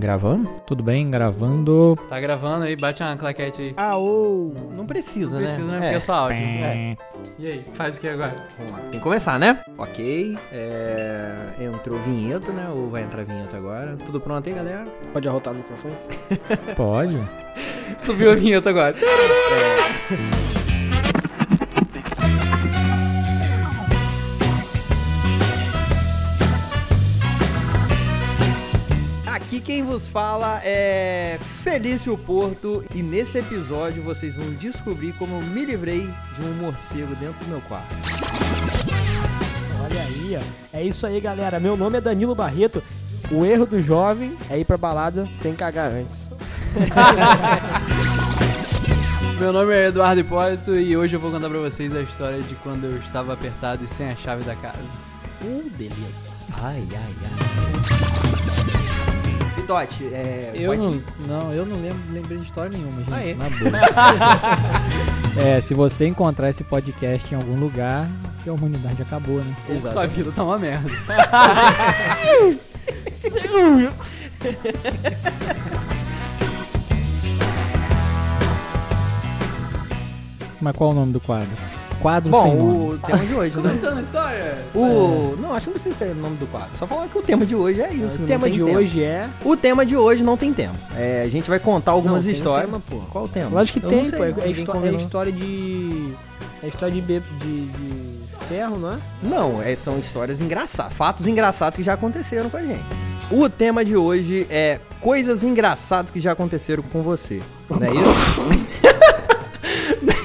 Gravando? Tudo bem? Gravando. Tá gravando aí, bate uma claquete aí. Ah, ou. Não precisa, Não né? precisa, né? É. Porque é só áudio. É. E aí, faz o que agora? Vamos lá. Tem que começar, né? Ok. É... Entrou vinheta, né? Ou vai entrar vinheta agora? Tudo pronto aí, galera? Pode arrotar o microfone? Pode. Subiu a vinheta agora. Aqui quem vos fala é Felício Porto e nesse episódio vocês vão descobrir como eu me livrei de um morcego dentro do meu quarto. Olha aí, ó. É isso aí, galera. Meu nome é Danilo Barreto. O erro do jovem é ir pra balada sem cagar antes. Meu nome é Eduardo Hipólito e hoje eu vou contar pra vocês a história de quando eu estava apertado e sem a chave da casa. Uh, beleza. Ai, ai, ai. Totti, é. Eu pode- não, não, eu não lembro, lembrei de história nenhuma, gente. Ah, é? Na boa. é, se você encontrar esse podcast em algum lugar, que a humanidade acabou, né? Ou que sua vida tá uma merda. Mas qual o nome do quadro? Quadro sem Bom, nome. o tema de hoje, né? Contando história. O... Não, acho que não precisa ter o nome do quadro. Só falar que o tema de hoje é isso. o não tema tem de tema. hoje é. O tema de hoje não tem tema. É, a gente vai contar algumas Não, tem histórias. tema, pô. Qual o tema? Lógico que Eu tem, sei, pô. É, é histó- é história de. É história de, be- de, de ferro, não é? Não, é, são histórias engraçadas, fatos engraçados que já aconteceram com a gente. O tema de hoje é coisas engraçadas que já aconteceram com você. Não é isso?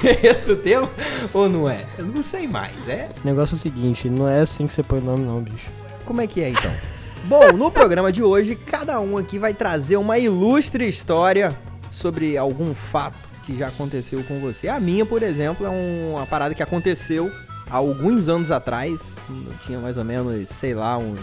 Esse o tema? Ou não é? Eu não sei mais, é? O negócio é o seguinte, não é assim que você põe o nome, não, bicho. Como é que é então? Bom, no programa de hoje, cada um aqui vai trazer uma ilustre história sobre algum fato que já aconteceu com você. A minha, por exemplo, é um- uma parada que aconteceu há alguns anos atrás. Eu tinha mais ou menos, sei lá, uns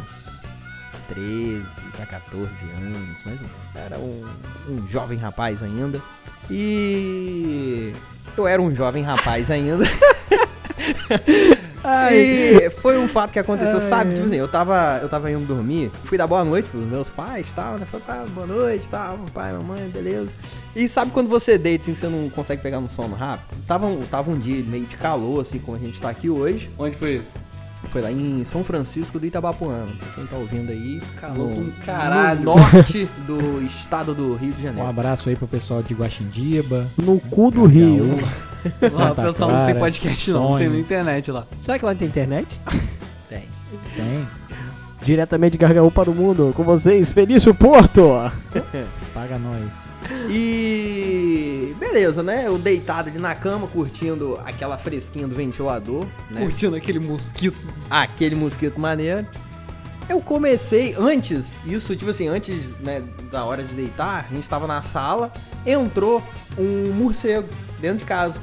13 a 14 anos, mais ou menos. Era um, um jovem rapaz ainda. E eu era um jovem rapaz ainda. E foi um fato que aconteceu, Ai, sabe? Tipo assim, eu tava, eu tava indo dormir, fui dar boa noite pros meus pais e tal, né? Falei, tá, boa noite, tal, pai, mamãe, beleza. E sabe quando você deita assim, que você não consegue pegar no sono rápido? Tava, um- tava um dia meio de calor, assim, como a gente tá aqui hoje. Onde foi isso? Foi lá em São Francisco do Itabapuana. Pra quem tá ouvindo aí, Calor no, do caralho. no norte do estado do Rio de Um Janeiro. abraço aí pro pessoal de Guaxindiba. No cu do Rio. Lá, o pessoal não tem Clara, podcast não, Sonho. tem na internet lá. Será que lá tem internet? Tem. Tem. Diretamente de Gargaú para o mundo, com vocês, Felício Porto! Paga nós. E beleza, né? Eu deitado ali na cama, curtindo aquela fresquinha do ventilador, né? Curtindo aquele mosquito. aquele mosquito maneiro. Eu comecei antes, isso tipo assim, antes né, da hora de deitar, a gente tava na sala, entrou um morcego dentro de casa.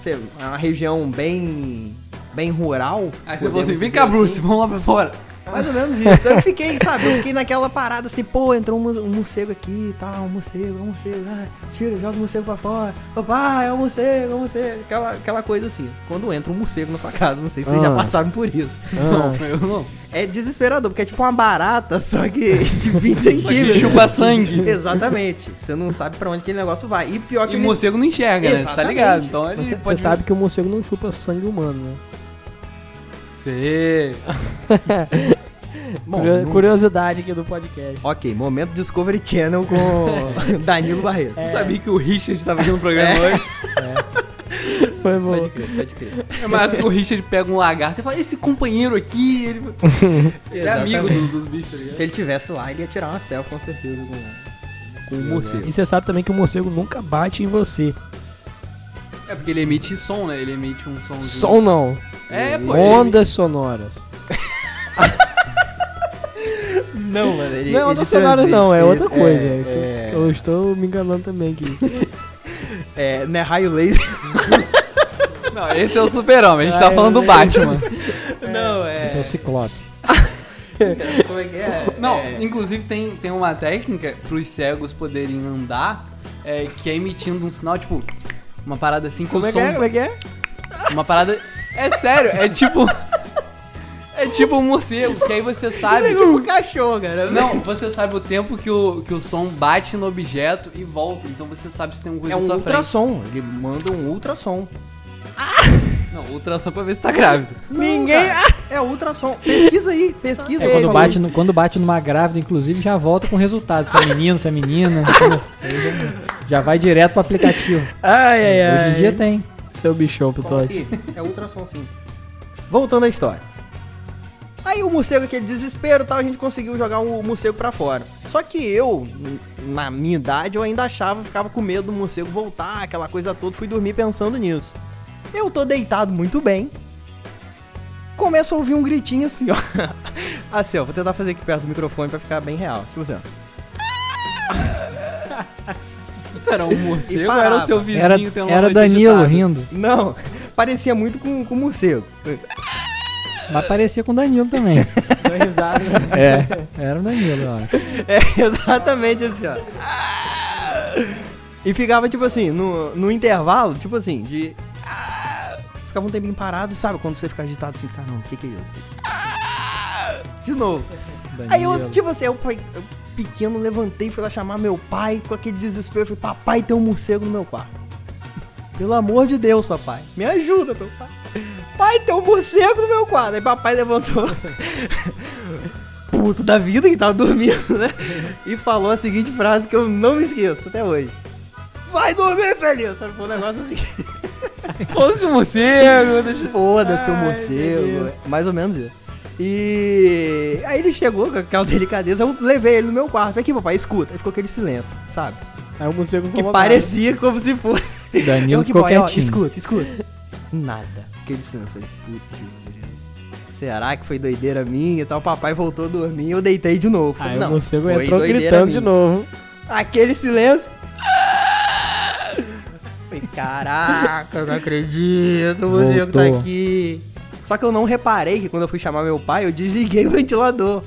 Você, é uma região bem bem rural. Aí você falou assim, vem cá, Bruce, vamos lá pra fora. Mais ou menos isso. Eu fiquei, sabe, eu fiquei naquela parada assim, pô, entrou um, um morcego aqui e tal, um morcego, é um morcego, ah, tira, joga o morcego pra fora. Papai, é um morcego, é um morcego. Aquela, aquela coisa assim. Quando entra um morcego na sua casa, não sei se vocês já Ah. passaram por isso. Não, eu não. É desesperador, porque é tipo uma barata, só que de 20 Só que centímetros. chupa sangue. Exatamente. Você não sabe pra onde aquele negócio vai. E pior que E o ele... morcego não enxerga, né? Você tá Exatamente. ligado? Então ele Você, pode... você sabe que o morcego não chupa sangue humano, né? Sei. Bom, Curio- não- Curiosidade aqui do podcast. Ok, momento Discovery Channel com Danilo Barreto. É. Sabia que o Richard tava aqui no programa hoje. Foi bom. Pode crer, pode crer. É mais que o Richard pega um lagarto e fala, esse companheiro aqui, ele, ele é amigo do- dos bichos, tá ligado? Se ele tivesse lá, ele ia tirar uma selfie com certeza com, com o morcego. E você sabe também que o morcego nunca bate em você. É porque ele emite som, né? Ele emite um somzinho. Som não. É, pô. Ondas sonoras. Não, mano, ele. não é ondas sonoras não, é outra coisa. É, Eu estou me enganando também aqui. é, é, não é raio laser. Não, esse é o super-homem, a gente tá falando do é. Batman. Não, é. Esse é o Ciclope. Como é que é? Não, É, inclusive tem, tem uma técnica pros cegos poderem andar é, que é emitindo um sinal, tipo, uma parada assim com Como o é som. que é? Como é que é? Uma parada. É sério, é tipo. É tipo um morcego, que aí você sabe. Isso é tipo cachorro, cara. Não, você sabe o tempo que o, que o som bate no objeto e volta. Então você sabe se tem alguma É coisa um na sua frente. ultrassom. Ele manda um ultrassom. Não, ultrassom pra ver se tá grávida. Ninguém. É ultrassom. Pesquisa aí, pesquisa. É, quando, bate no- quando bate numa grávida, inclusive, já volta com resultado. Se é menino, se é menina. Aí já- vai direto pro aplicativo. Ai, ai, ai. Hoje em dia tem. Seu bichão, Pitote. É ultrassom sim. Voltando à história. Aí o morcego, aquele desespero e tal, a gente conseguiu jogar o morcego pra fora. Só que eu, na minha idade, eu ainda achava, ficava com medo do morcego voltar, aquela coisa toda, fui dormir pensando nisso. Eu tô deitado muito bem. Começo a ouvir um gritinho assim, ó. Assim, ó, vou tentar fazer aqui perto do microfone pra ficar bem real. Tipo assim, ó. Isso era um morcego ou era o seu vizinho Era, tendo era Danilo agitada? rindo. Não, parecia muito com, com morcego. Mas parecia com o Danilo também. Deu risada. É, era o Danilo, eu acho. É exatamente assim, ó. E ficava, tipo assim, no, no intervalo, tipo assim, de. Ficava um tempinho parado, sabe? Quando você fica agitado assim, caramba, o que, que é isso? De novo. Aí eu, Danilo. tipo assim, eu, eu pequeno levantei, fui lá chamar meu pai, com aquele desespero, falei, papai, tem um morcego no meu quarto. Pelo amor de Deus, papai, me ajuda, meu pai. Pai, tem um morcego no meu quarto. Aí papai levantou, puto da vida, que tava dormindo, né? E falou a seguinte frase que eu não me esqueço até hoje. Vai dormir, feliz! Sabe, foi um negócio assim. Fosse um morcego, deixa... Foda-se o morcego. Deus. Mais ou menos isso. E aí ele chegou com aquela delicadeza, eu levei ele no meu quarto. Aqui, papai, escuta. Aí ficou aquele silêncio, sabe? Aí o morcego Que falou parecia como se fosse. Danilo Eu, que ficou boy, ó, quietinho. escuta, escuta. Nada. Aquele silêncio. Eu Falei, putz, será que foi doideira minha e tal? Papai voltou a dormir e eu deitei de novo. Aí Falei, o morcego entrou gritando minha. de novo. Aquele silêncio. Falei, caraca, eu não acredito, o morcego tá aqui. Só que eu não reparei que quando eu fui chamar meu pai, eu desliguei o ventilador.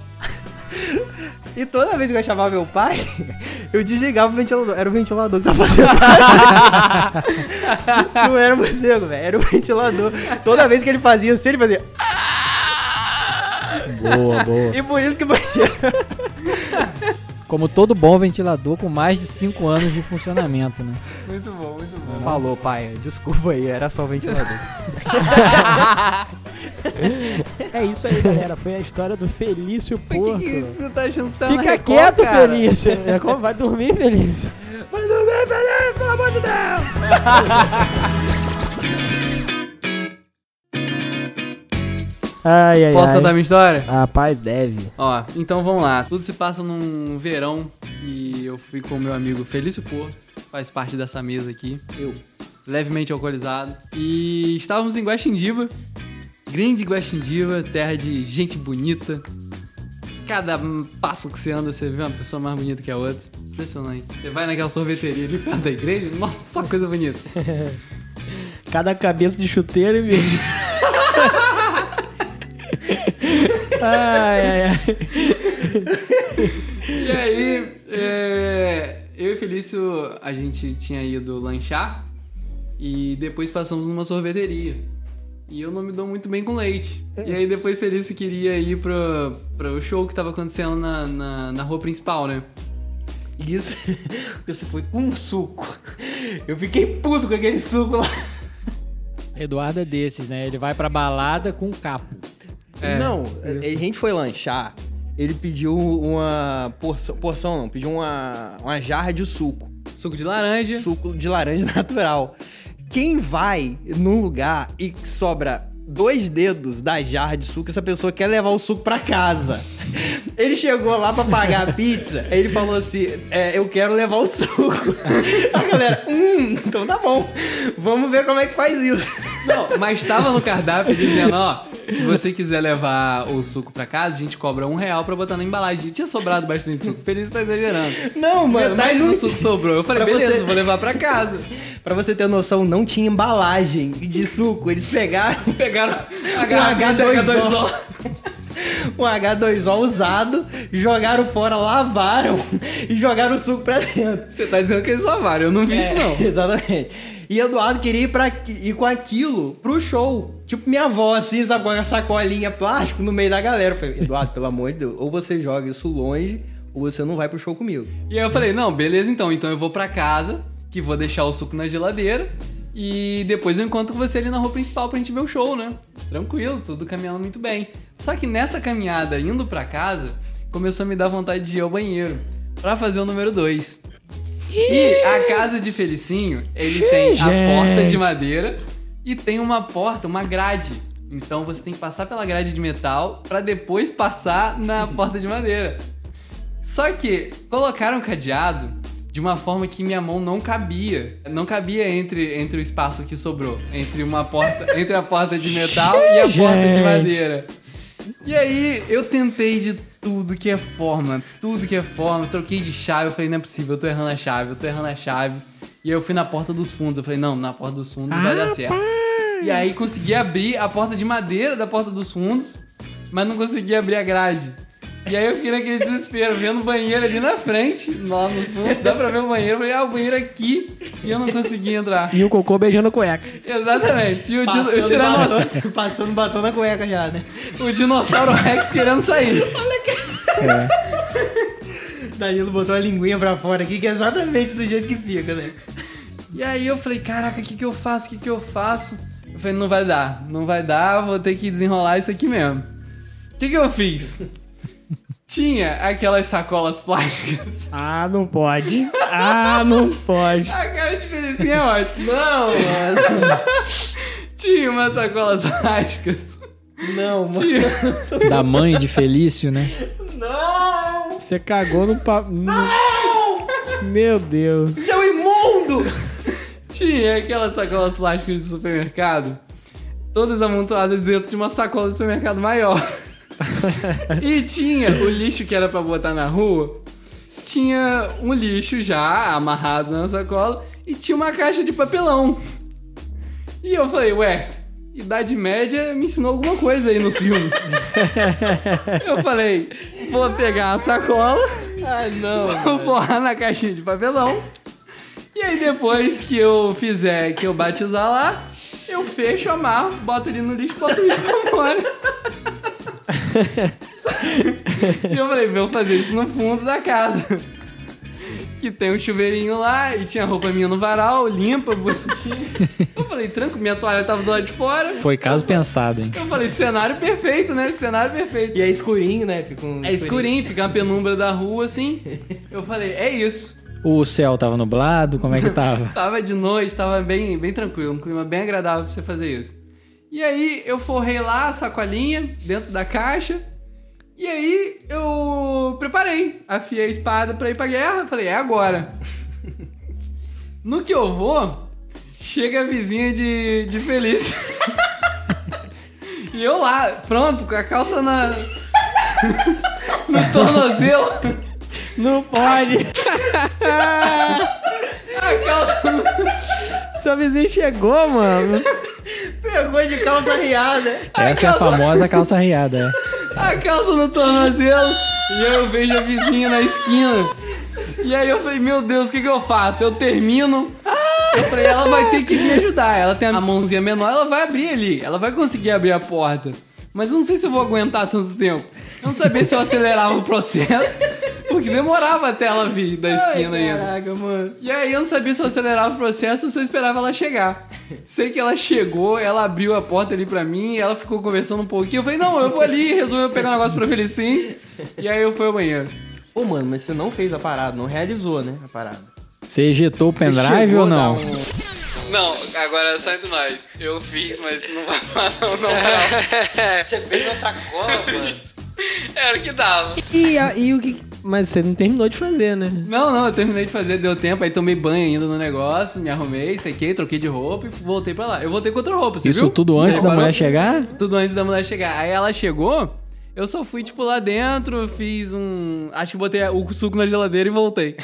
E toda vez que eu chamava meu pai, eu desligava o ventilador. Era o ventilador que tava fazendo. não era o morcego, velho. Era o ventilador. Toda vez que ele fazia assim, ele fazia. Boa, boa. E por isso que o banheiro. Como todo bom ventilador com mais de 5 anos de funcionamento, né? Muito bom, muito bom. Falou, pai. Desculpa aí, era só o ventilador. É isso aí, galera. Foi a história do Felício Por Porto. que, que você tá achando que você tá na Fica Record, quieto, cara? Felício. É como vai dormir, Felício. Vai dormir feliz, pelo amor de Deus! Ai, ai, Posso ai. contar minha história? Rapaz, deve. Ó, então vamos lá. Tudo se passa num verão e eu fui com o meu amigo Felício Porto, faz parte dessa mesa aqui. Eu, levemente alcoolizado. E estávamos em Guaxindiba, grande Guaxindiba, terra de gente bonita. Cada passo que você anda, você vê uma pessoa mais bonita que a outra. Impressionante. Você vai naquela sorveteria ali perto da igreja, nossa, só coisa bonita. Cada cabeça de chuteiro e ai, ai, ai. E aí, é, eu e Felício, a gente tinha ido lanchar e depois passamos numa sorveteria. E eu não me dou muito bem com leite. E aí depois Felício queria ir pro, pro show que tava acontecendo na, na, na rua principal, né? Isso, você foi com um suco. Eu fiquei puto com aquele suco lá. Eduardo é desses, né? Ele vai pra balada com um capo. É, não, a gente foi lanchar. Ele pediu uma porção, porção não, pediu uma, uma jarra de suco. Suco de laranja. Suco de laranja natural. Quem vai num lugar e sobra dois dedos da jarra de suco, essa pessoa quer levar o suco pra casa. Ele chegou lá pra pagar a pizza, ele falou assim: é, Eu quero levar o suco. A galera, hum, então tá bom. Vamos ver como é que faz isso. Não, mas tava no cardápio dizendo, ó, se você quiser levar o suco pra casa, a gente cobra um real pra botar na embalagem. Tinha sobrado bastante suco. Feliz tá exagerando. Não, mano, Metade mas do suco sobrou. Eu falei, Pra beleza, você- vou levar pra casa. Pra você ter noção, não tinha embalagem de suco. Eles pegaram Pegaram a Um garrafa H2O. H2O. um H2O usado, jogaram fora, lavaram e jogaram o suco pra dentro. Você tá dizendo que eles lavaram, eu não vi É, isso não. Exatamente. E Eduardo queria ir, pra, ir com aquilo pro show. Tipo minha avó, assim, sabe, com a sacolinha plástico no meio da galera. Eu falei, Eduardo, pelo amor de Deus, ou você joga isso longe, ou você não vai pro show comigo. E aí eu falei, não, beleza então, então eu vou pra casa, que vou deixar o suco na geladeira, e depois eu encontro você ali na rua principal pra gente ver o show, né? Tranquilo, tudo caminhando muito bem. Só que nessa caminhada, indo pra casa, começou a me dar vontade de ir ao banheiro, pra fazer o número 2. E a casa de Felicinho, ele tem a gente. porta de madeira e tem uma porta, uma grade. Então você tem que passar pela grade de metal pra depois passar na porta de madeira. Só que colocaram o cadeado de uma forma que minha mão não cabia. Não cabia entre, entre o espaço que sobrou. Entre uma porta. entre a porta de metal e a porta de madeira. E aí eu tentei de tudo que é forma, tudo que é forma, troquei de chave, eu falei, não é possível, eu tô errando a chave, eu tô errando a chave. E aí eu fui na porta dos fundos, eu falei, não, na porta dos fundos vai dar certo. E aí consegui abrir a porta de madeira da porta dos fundos, mas não consegui abrir a grade. E aí eu fiquei naquele desespero, vendo o banheiro ali na frente, lá nos fundos, dá pra ver o banheiro, eu falei, ah, o banheiro aqui, e eu não consegui entrar. E o cocô beijando cueca. Exatamente. E o, o, Passando tiranossauro, batom, passando batom na cueca já, né? o dinossauro Rex querendo sair. Danilo botou a linguinha pra fora aqui, que é exatamente do jeito que fica, né? E aí eu falei, caraca, o que, que eu faço? O que, que eu faço? Eu falei, não vai dar, não vai dar, vou ter que desenrolar isso aqui mesmo. O que, que eu fiz? Tinha aquelas sacolas plásticas. Ah, não pode. Ah, não pode. A cara de Felicinha é ótima. Não, mano. Tinha umas sacolas plásticas. Não, mano. Tinha. Da mãe de Felício, né? Não! Você cagou no papo. Meu Deus. Seu imundo! Tinha aquelas sacolas plásticas de supermercado. Todas amontoadas dentro de uma sacola de supermercado maior. e tinha o lixo que era pra botar na rua. Tinha um lixo já amarrado na sacola e tinha uma caixa de papelão. E eu falei, ué, Idade Média me ensinou alguma coisa aí nos filmes. eu falei, vou pegar a sacola, Ah, não. vou borrar na caixinha de papelão. E aí depois que eu fizer, que eu batizar lá, eu fecho, amarro, boto ele no lixo e boto o lixo pra fora. e eu falei, vou fazer isso no fundo da casa. Que tem um chuveirinho lá e tinha roupa minha no varal, limpa, bonitinha. Eu falei, tranco, minha toalha tava do lado de fora. Foi caso pensado, hein? Eu falei, cenário perfeito, né? Cenário perfeito. E é escurinho, né? Fica um É escurinho, fica uma penumbra da rua assim. Eu falei, é isso. O céu tava nublado, como é que tava? Tava de noite, tava bem, bem tranquilo, um clima bem agradável pra você fazer isso. E aí eu forrei lá a sacolinha dentro da caixa. E aí eu preparei, afiei a espada pra ir pra guerra. Falei, é agora. No que eu vou, chega a vizinha de, de Felício. e eu lá, pronto, com a calça na. no tornozelo. Não pode. A calça no Seu vizinho chegou, mano. Pegou de calça riada. Essa é a famosa calça riada, é. a calça no tornozelo e aí eu vejo a vizinha na esquina. E aí eu falei, meu Deus, o que, que eu faço? Eu termino. Eu falei, ela vai ter que me ajudar. Ela tem a mãozinha menor, ela vai abrir ali. Ela vai conseguir abrir a porta. Mas eu não sei se eu vou aguentar tanto tempo. Eu não sabia se eu acelerava o processo, porque demorava até ela vir da esquina Ai, ainda. Caraca, mano. E aí eu não sabia se eu acelerava o processo ou se eu esperava ela chegar. Sei que ela chegou, ela abriu a porta ali pra mim, e ela ficou conversando um pouquinho. Eu falei, não, eu vou ali, resolveu pegar um negócio pra Felicinho. E aí eu fui ao banheiro. Ô, mano, mas você não fez a parada, não realizou, né? A parada. Você ejetou o pendrive ou não? Não, agora é só entre nós. Eu fiz, mas não vai falar não, não, Você fez na sacola, mano. Era o que dava. E, a- e o que. Mas você não terminou de fazer, né? Não, não, eu terminei de fazer, deu tempo, aí tomei banho ainda no negócio, me arrumei, sequei, troquei de roupa e voltei pra lá. Eu voltei com outra roupa, você Isso viu? tudo antes da mulher chegar? Tudo antes da mulher chegar. Aí ela chegou, eu só fui, tipo, lá dentro, fiz um... Acho que botei o suco na geladeira e voltei.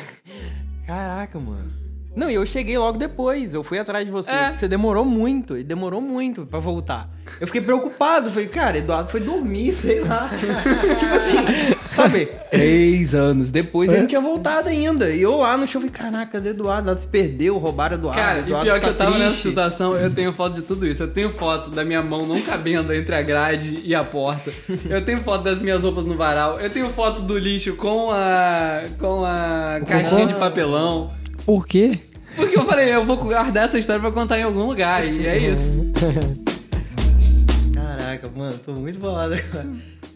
Caraca, mano. Não, e eu cheguei logo depois. Eu fui atrás de você. É. Você demorou muito, e demorou muito pra voltar. Eu fiquei preocupado. Falei, cara, Eduardo foi dormir, sei lá. tipo assim, sabe? Três anos depois ele não tinha voltado ainda. E eu lá no show falei, caraca, cadê Eduardo? Eduardo se perdeu, roubaram Eduardo. Cara, e Eduardo pior que tá eu tava nessa triste. situação, eu tenho foto de tudo isso. Eu tenho foto da minha mão não cabendo entre a grade e a porta. Eu tenho foto das minhas roupas no varal. Eu tenho foto do lixo com a. com a caixinha de papelão. Por quê? Porque eu falei, eu vou guardar essa história pra contar em algum lugar. E é isso. Caraca, mano, tô muito bolado agora.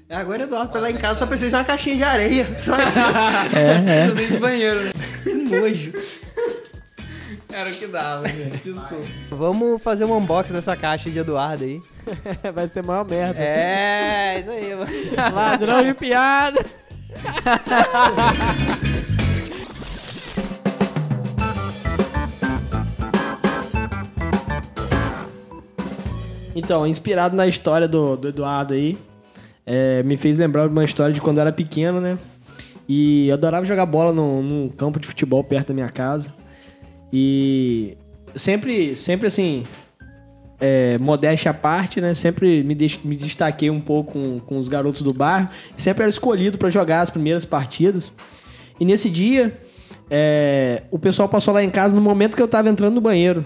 Agora Eduardo foi lá em casa só precisa de uma caixinha de areia. Só É, é. De banheiro, né? que nojo. Era o que dava, gente. Desculpa. Vamos fazer um unboxing dessa caixa de Eduardo aí. Vai ser maior merda. É, isso aí, mano. Ladrão de piada. Então, inspirado na história do, do Eduardo aí, é, me fez lembrar de uma história de quando eu era pequeno, né? E eu adorava jogar bola num, campo de futebol perto da minha casa. E sempre, sempre assim, é, modéstia à parte, né? Sempre me, deix- me destaquei um pouco com, com os garotos do bairro. Sempre era escolhido para jogar as primeiras partidas. E nesse dia, é, o pessoal passou lá em casa no momento que eu tava entrando no banheiro.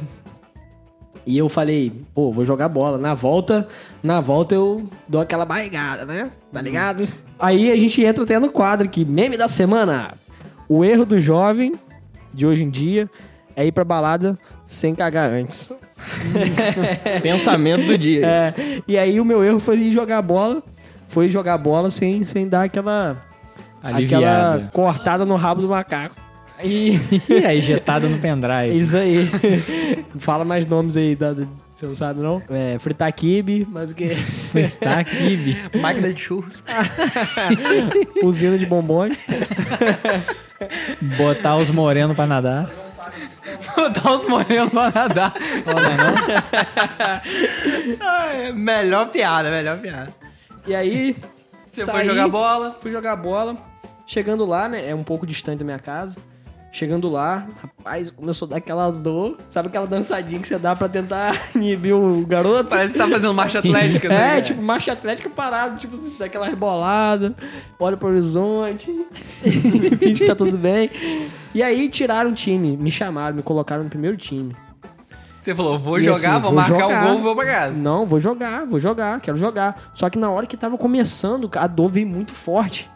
E eu falei, pô, vou jogar bola. Na volta, na volta eu dou aquela barrigada, né? Tá ligado? Aí a gente entra até no quadro aqui, meme da semana. O erro do jovem de hoje em dia é ir pra balada sem cagar antes. Pensamento do dia. É, e aí o meu erro foi jogar bola, foi jogar bola sem, sem dar aquela aquela cortada no rabo do macaco. E E aí, jetado no pendrive. isso aí. Fala mais nomes aí, da, da- você não sabe não? É, fritar kibe, mas o que? Aqui, bi. Máquina de churros. Usina de bombons. Botar os morenos pra nadar. Botar os morenos pra nadar. Ah, é, melhor piada, melhor piada. E aí. Você saí, foi jogar bola. Fui jogar bola. Chegando lá, né? É um pouco distante da minha casa. Chegando lá, rapaz, começou a dar aquela dor. Sabe aquela dançadinha que você dá pra tentar inibir o garoto? Parece que tá fazendo marcha atlética, né? É, tipo, marcha atlética parada, tipo, você dá aquela rebolada, olha pro horizonte, finge que tá tudo bem. E aí tiraram o time, me chamaram, me colocaram no primeiro time. Você falou, vou E jogar, assim, vou, vou marcar jogar. o gol, vou pra casa. Não, vou jogar, vou jogar, quero jogar. Só que na hora que tava começando, a dor veio muito forte.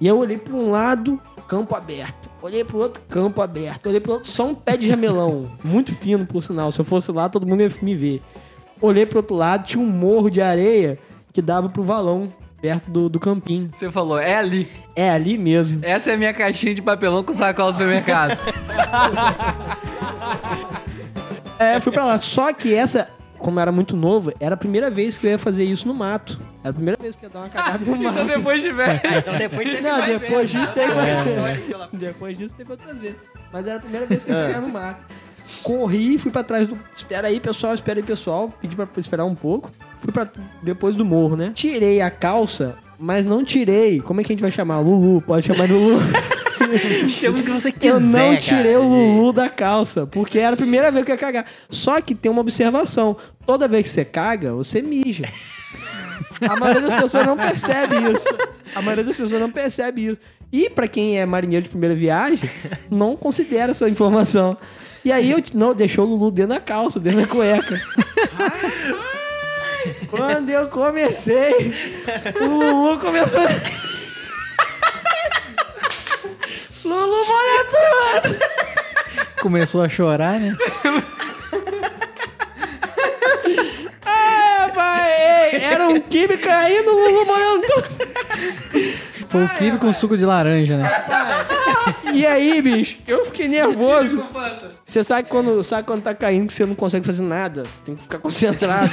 E eu olhei pra um lado, campo aberto. Olhei pro outro, campo aberto. Olhei pro outro, só um pé de jamelão. muito fino, por sinal. Se eu fosse lá, todo mundo ia me ver. Olhei pro outro lado, tinha um morro de areia que dava pro valão, perto do, do campinho. Você falou, é ali. É ali mesmo. Essa é a minha caixinha de papelão com sacola do supermercado. É, fui pra lá. Só que essa, como eu era muito novo, era a primeira vez que eu ia fazer isso no mato. Era a primeira vez que eu ia dar uma cagada no então mato. depois de velho. Então depois teve Não, depois disso teve É, Depois disso teve outras vezes. Mas era a primeira vez que eu ia no mato. Corri, fui pra trás do. Espera aí, pessoal, espera aí, pessoal. Pedi pra esperar um pouco. Fui pra depois do morro, né? Tirei a calça, mas não tirei. Como é que a gente vai chamar? Lulu, pode chamar de Lulu. Chama o que você quiser, eu não cara. tirei o Lulu da calça, porque era a primeira vez que eu ia cagar. Só que tem uma observação: toda vez que você caga, você mija. A maioria das pessoas não percebe isso. A maioria das pessoas não percebe isso. E pra quem é marinheiro de primeira viagem, não considera essa informação. E aí eu não deixou o Lulu dentro da calça, dentro da cueca. Quando eu comecei, o Lulu começou. Lulu molha tudo! Começou a chorar, né? Ah, pai, ei, era um kibe caindo, Lulu molhando tudo. Foi o kibe com suco de laranja, né? E aí, bicho, eu fiquei nervoso. Você sabe quando, sabe quando tá caindo que você não consegue fazer nada? Tem que ficar concentrado.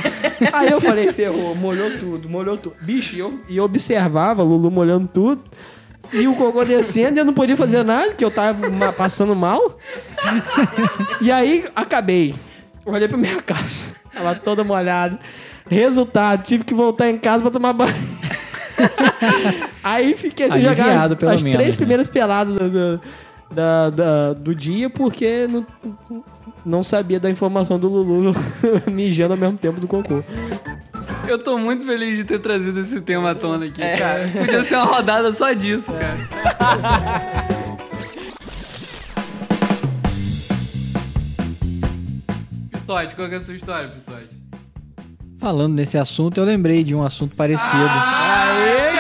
Aí eu falei, ferrou, molhou tudo, molhou tudo. Bicho, e eu, eu observava Lulu molhando tudo. E o cocô descendo e eu não podia fazer nada, porque eu tava passando mal. E aí, acabei. Olhei pra minha casa. Tava toda molhada. Resultado, tive que voltar em casa pra tomar banho. Aí fiquei assim, pelo as menos, três né? primeiras peladas do, do- da- do dia porque não, não sabia da informação do Lulu mijando ao mesmo tempo do cocô. Eu tô muito feliz de ter trazido esse tema à tona aqui, cara. Podia ser uma rodada só disso, cara. Pitote, qual que é a sua história, Pitote? Falando nesse assunto, eu lembrei de um assunto parecido. Aê,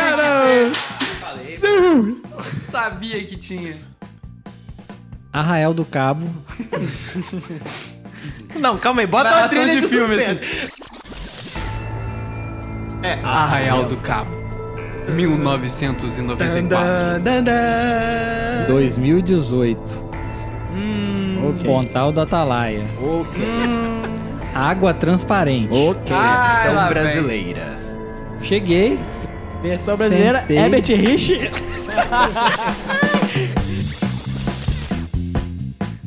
Sabia que tinha. Arraial do Cabo. Não, calma aí, bota uma trilha de, de filme. É, Arraial do Cabo. 1994. Dan, dan, dan. 2018. Hum, Pontal da Atalaia. ok. Água transparente. Ok, Ah, versão lá vem. brasileira. Cheguei. Versão brasileira, Sentei. Herbert Rich.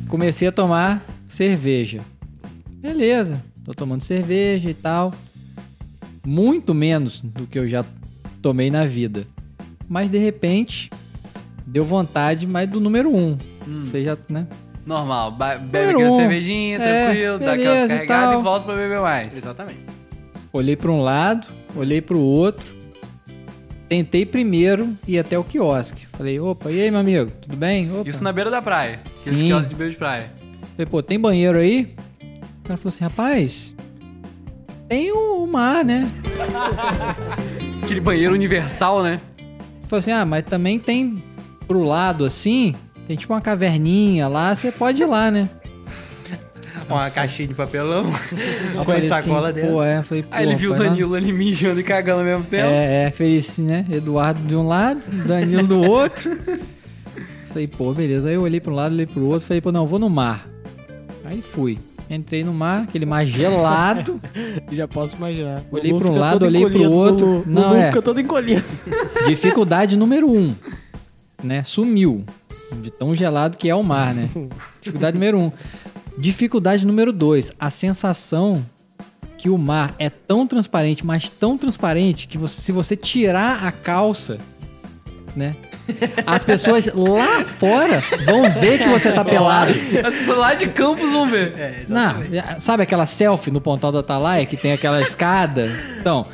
Comecei a tomar cerveja. Beleza, tô tomando cerveja e tal. Muito menos do que eu já tomei na vida. Mas de repente, deu vontade mais do número um. Você já, né? Normal, bebe Número aquela um. cervejinha, É, tranquilo, dá aquelas e carregadas tal. e volta pra beber mais. Exatamente. Olhei para um lado, olhei para o outro. Tentei primeiro ir até o quiosque. Falei, opa, e aí, meu amigo? Tudo bem? Opa. Isso na beira da praia. Sim. Sim. Quiosque de beira de praia. Falei, pô, tem banheiro aí? O cara falou assim, rapaz, tem o mar, né? Aquele banheiro universal, né? Falei assim, ah, mas também tem pro lado assim, tem tipo uma caverninha lá, você pode ir lá, né? Uma caixinha de papelão. Com falei a sacola assim, dentro. Pô, é, falei, pô, Aí ele viu o foi lá- Danilo ali mijando e cagando ao mesmo tempo. É, é, fez assim, né? Eduardo de um lado, Danilo do outro. falei, pô, beleza. Aí eu olhei pra um lado, olhei pro outro, falei, pô, não, vou no mar. Aí fui. Entrei no mar, aquele mar gelado. Já posso imaginar. Olhei pra um lado, olhei pro encolhido, outro. Não, é. fica todo encolhido. Dificuldade número um, né? Sumiu. De tão gelado que é o mar, né? Dificuldade número um. Dificuldade número dois, a sensação que o mar é tão transparente, mas tão transparente que você- se você tirar a calça, né? As pessoas lá fora vão ver que você tá pelado. As pessoas lá de Campos vão ver. Não, sabe aquela selfie no Pontal da Atalaia que tem aquela escada? Então,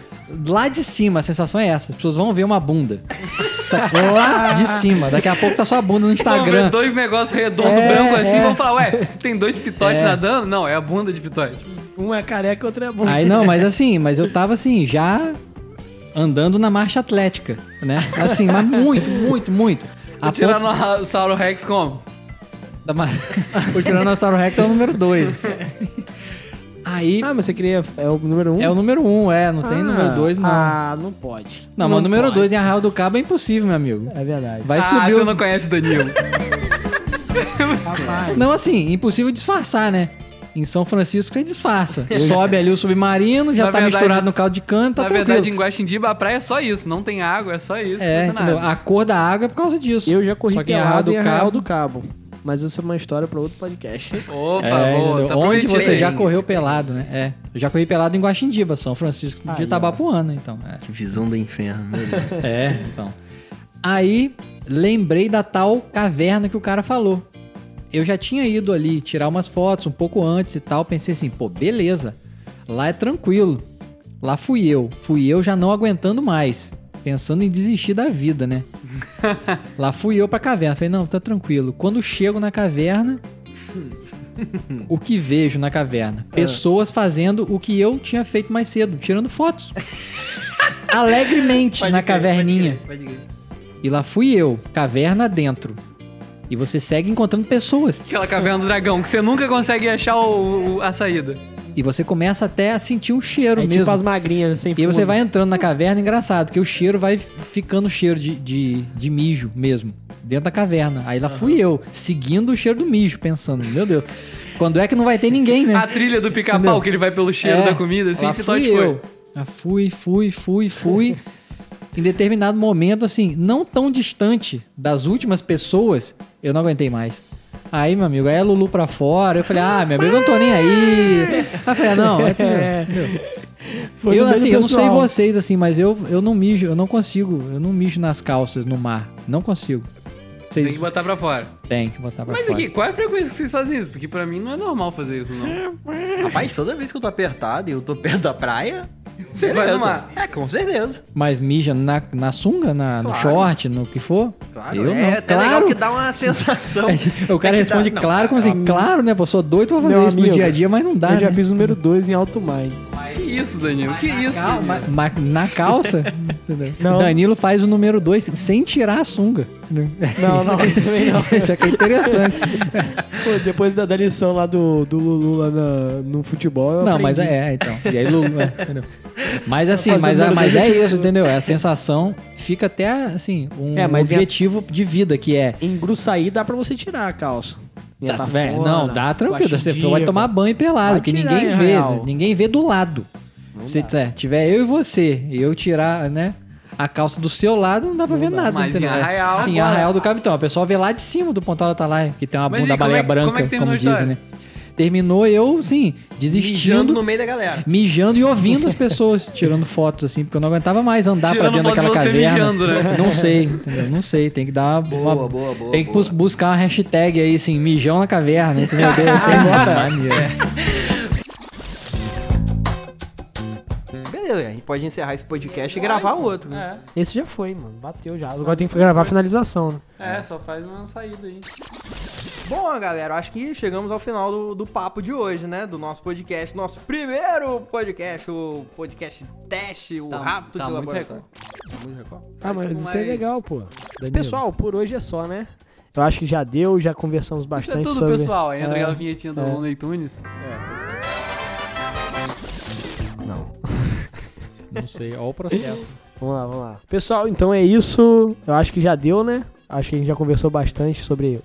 lá de cima a sensação é essa. As pessoas vão ver uma bunda. Lá de cima. Daqui a pouco tá sua bunda no Vão ver Instagram. dois negócios redondos, É, branco assim, é. vão falar, ué, tem dois pitotes É. nadando? Não, é a bunda de pitote. Um é careca e outro é bom. Aí não, mas assim, mas eu tava assim, já andando na marcha atlética, né? Assim, mas muito, muito, muito. A O ponto Tiranossauro Rex como? da mar... O Tiranossauro Rex é o número 2. Aí Ah, mas você queria. É o número um? é o número 1, um, é, não tem Ah, número 2 não. Ah, não pode. não, mas o número pode. 2 em Arraial do Cabo é impossível, meu amigo. É verdade. Vai ah, subir você os... não conhece Danilo. Rapaz. Não, assim, impossível disfarçar, né? Em São Francisco você disfarça. Sobe ali o submarino, já Na tá verdade- misturado no caldo de cana, tá Na tranquilo. verdade, em Guaxindiba, a praia é só isso. Não tem água, é só isso. é, entendeu? A cor da água é por causa disso. Eu já corri Só que pelado do em Arraial do Cabo. Mas isso é uma história pra outro podcast. Opa, É, boa, tá Onde você já correu pelado, né? É. Eu já corri pelado em Guaxindiba, São Francisco de Aí, ó. Itabapuana, então. É. Que visão do inferno, meu Deus. É, então. Aí, lembrei da tal caverna que o cara falou. Eu já tinha ido ali tirar umas fotos um pouco antes e tal. Pensei assim, pô, beleza. Lá é tranquilo. Lá fui eu. Fui eu já não aguentando mais. Pensando em desistir da vida, né? Lá fui eu pra caverna. Falei, não, tá tranquilo. Quando chego na caverna, o que vejo na caverna? Pessoas fazendo o que eu tinha feito mais cedo, tirando fotos. Alegremente na caverninha. E lá fui eu, caverna dentro. E você segue encontrando pessoas. Aquela caverna do dragão, que você nunca consegue achar o- o- a saída. E você começa até a sentir um cheiro É mesmo. tipo as magrinhas sem E fundo. você vai entrando na caverna, engraçado, que o cheiro vai ficando cheiro de, de, de mijo mesmo, dentro da caverna. Aí lá fui eu, seguindo o cheiro do mijo, pensando, meu Deus, quando é que não vai ter ninguém, né? A trilha do pica-pau, que ele vai pelo cheiro É, da comida, assim, lá que fui foi. eu. Já fui, fui, fui, fui. em determinado momento, assim, não tão distante das últimas pessoas, eu não aguentei mais. Aí, meu amigo, aí a Lulu pra fora, eu falei, ah, meu amigo, eu não tô nem aí. Aí eu falei, ah, não, é entendeu? Foi eu, assim, eu não sei vocês, assim, mas eu, eu não mijo, eu não consigo, eu não mijo nas calças no mar. Não consigo. Vocês Tem que botar pra fora. têm que botar pra Mas fora. aqui, qual é a frequência que vocês fazem isso? Porque pra mim não é normal fazer isso, não. Rapaz, toda vez que eu tô apertado e eu tô perto da praia, Você vai no mar. É, com certeza. Mas mija na, na sunga, na, no Claro. short, no que for? Claro, Eu é não. até legal Claro. que dá uma sensação. o cara É que responde dá- não, claro, como assim? Claro, né? Pô, sou doido pra fazer Meu isso no amigo, dia a dia, mas não dá. eu já né? fiz o número 2 em alto mar. Que isso, Danilo? Que isso, Calma, Danilo? ma- na calça. entendeu? Não. Danilo faz o número 2 sem tirar a sunga. Não, não, também não. Isso aqui é interessante. Pô, depois da, da lição lá do, do Lulu lá na- no futebol. eu Não, mas aprendi. é, então. E aí, Lulu, é, entendeu? Mas assim, fazer mas, o é, mas é isso, entendeu? É a sensação fica até assim, um É, mas em a- objetivo de vida que é. Em Gruçaí dá pra você tirar a calça. Em Dá, Atafona, véi, não, dá tranquilo. Você vai tomar banho pelado, que ninguém em vê. Arraial. Ninguém vê do lado. Se é, tiver eu e você, e eu tirar, né? A calça do seu lado não dá pra ver nada. Mas em entendeu? Arraial, Em Arraial do Capitão. O pessoal vê lá de cima do Pontal Atalaia, que tem uma Mas bunda como baleia é que- como é branca, como a dizem, né? Terminou eu, sim, Mijando desistindo, no meio da galera. mijando e ouvindo as pessoas tirando fotos, assim, porque eu não aguentava mais andar pra dentro daquela você caverna. mijando, né? Não sei, entendeu? Não sei. Tem que dar uma. Boa, uma- boa, boa, Tem que boa. buscar uma hashtag aí, assim, mijão na caverna, entendeu? De repente, maneiro. A gente pode encerrar esse podcast e gravar o outro. né? Esse já foi, mano. Bateu já. Agora tem que gravar a finalização, né? É, é, só faz uma saída aí. Bom, galera, eu acho que chegamos ao final do, do papo de hoje, né? Do nosso podcast, nosso primeiro podcast, o podcast teste, o Tá- Rapto tá de muito Laboratório. Tá muito recorde? Ah, mas isso é legal, pô. Danilo. Pessoal, por hoje é só, né? Eu acho que já deu, já conversamos Isso é bastante tudo, sobre... pessoal. Entra É. aquela vinhetinha do É. Tunes. Não sei, olha o processo. Vamos lá, vamos lá. Pessoal, então é isso. Eu acho que já deu, né? Acho que a gente já conversou bastante sobre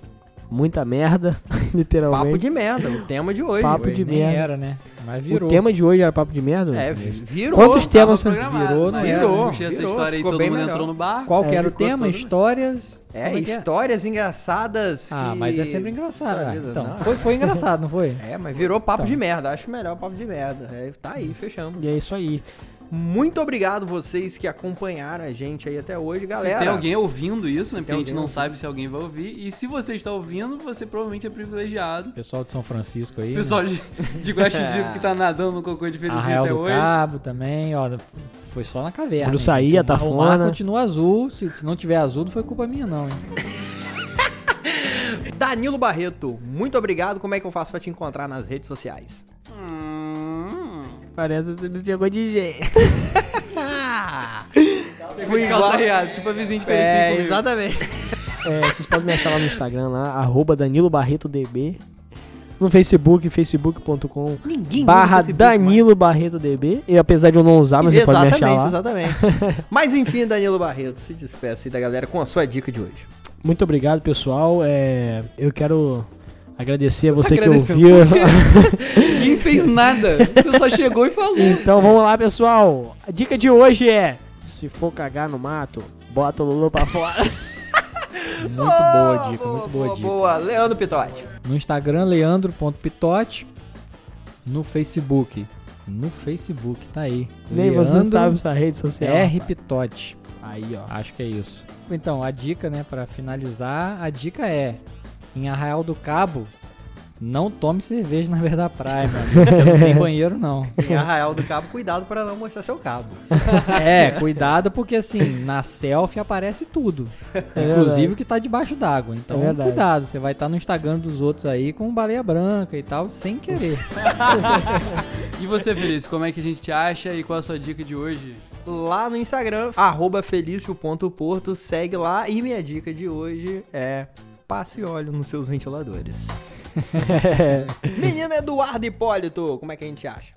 muita merda, literalmente. Papo de merda, o tema de hoje. Papo Foi, de merda. era, né? Mas virou. O tema de hoje era papo de merda? É, vi- virou. Quantos temas você... virou, eu virou, puxei essa virou, história aí, todo mundo melhor. entrou no bar. Qual que É, era o tema? Histórias. É, como que histórias engraçadas. Ah, que- mas é sempre engraçado. É. vida, Então, não. foi, foi engraçado, não foi? É, mas virou papo Então. de merda. Acho melhor papo de merda. É, tá aí, fechamos. E é isso aí. Muito obrigado vocês que acompanharam a gente aí até hoje, galera. Se tem alguém ouvindo isso, né? Porque Tem a gente não ouvindo. sabe se alguém vai ouvir. E se você está ouvindo, você provavelmente é privilegiado. Pessoal de São Francisco aí. O né? pessoal de, de que tá nadando no cocô de Felizinho Arraial até do hoje. Cabo também, ó. Foi só na caverna. Gruçaí, hein, gente. O mar- O mar continua azul. Se, se não tiver azul, não foi culpa minha, não, hein? Danilo Barreto, muito obrigado. Como é que eu faço pra te encontrar nas redes sociais? Hum. Parece que você me pegou de jeito. Fui riada, tipo a vizinha de É, comigo. exatamente. É, vocês podem me achar lá no Instagram, lá, arroba Danilo Barreto DB. No Facebook, facebook.com barra Facebook. Danilo Barreto DB. E apesar de eu não usar, mas você pode me achar lá. Exatamente, exatamente. Mas enfim, Danilo Barreto, se despeça aí da galera com a sua dica de hoje. Muito obrigado, pessoal. É, eu quero agradecer a você que agradecendo ouviu. Fez nada. Você só chegou e falou. então vamos lá, pessoal. A dica de hoje é: se for cagar no mato, bota o Lulu pra fora. Muito boa dica, muito boa, boa, dica. boa. Leandro Pitotti. No Instagram, leandro.pitote. No Facebook. No Facebook, tá aí. Nem você sabe sua rede social. R Pitote. Aí, ó. Acho que é isso. Então, a dica, né, pra finalizar, a dica é: em Arraial do Cabo, não tome cerveja na beira da praia, mano. Porque não tem banheiro, não. Em Arraial do Cabo, cuidado para não mostrar seu cabo. É, cuidado, porque assim, na selfie aparece tudo. Inclusive verdade. o que tá debaixo d'água. Então, É cuidado. Você vai estar no Instagram dos outros aí com baleia branca e tal, sem querer. E você, Feliz, como é que a gente te acha e qual a sua dica de hoje? Lá no Instagram, arroba felício.porto, segue lá. E minha dica de hoje é passe óleo nos seus ventiladores. Menino Eduardo Hipólito, como é que a gente acha?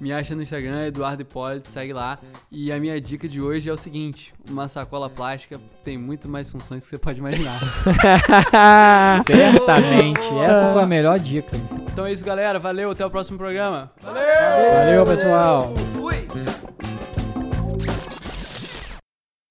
Me acha no Instagram, Eduardo Hipólito, segue lá. E a minha dica de hoje é o seguinte: uma sacola plástica tem muito mais funções que você pode imaginar. Certamente. Essa foi a melhor dica. então é isso, galera. Valeu, até o próximo programa. Valeu, pessoal.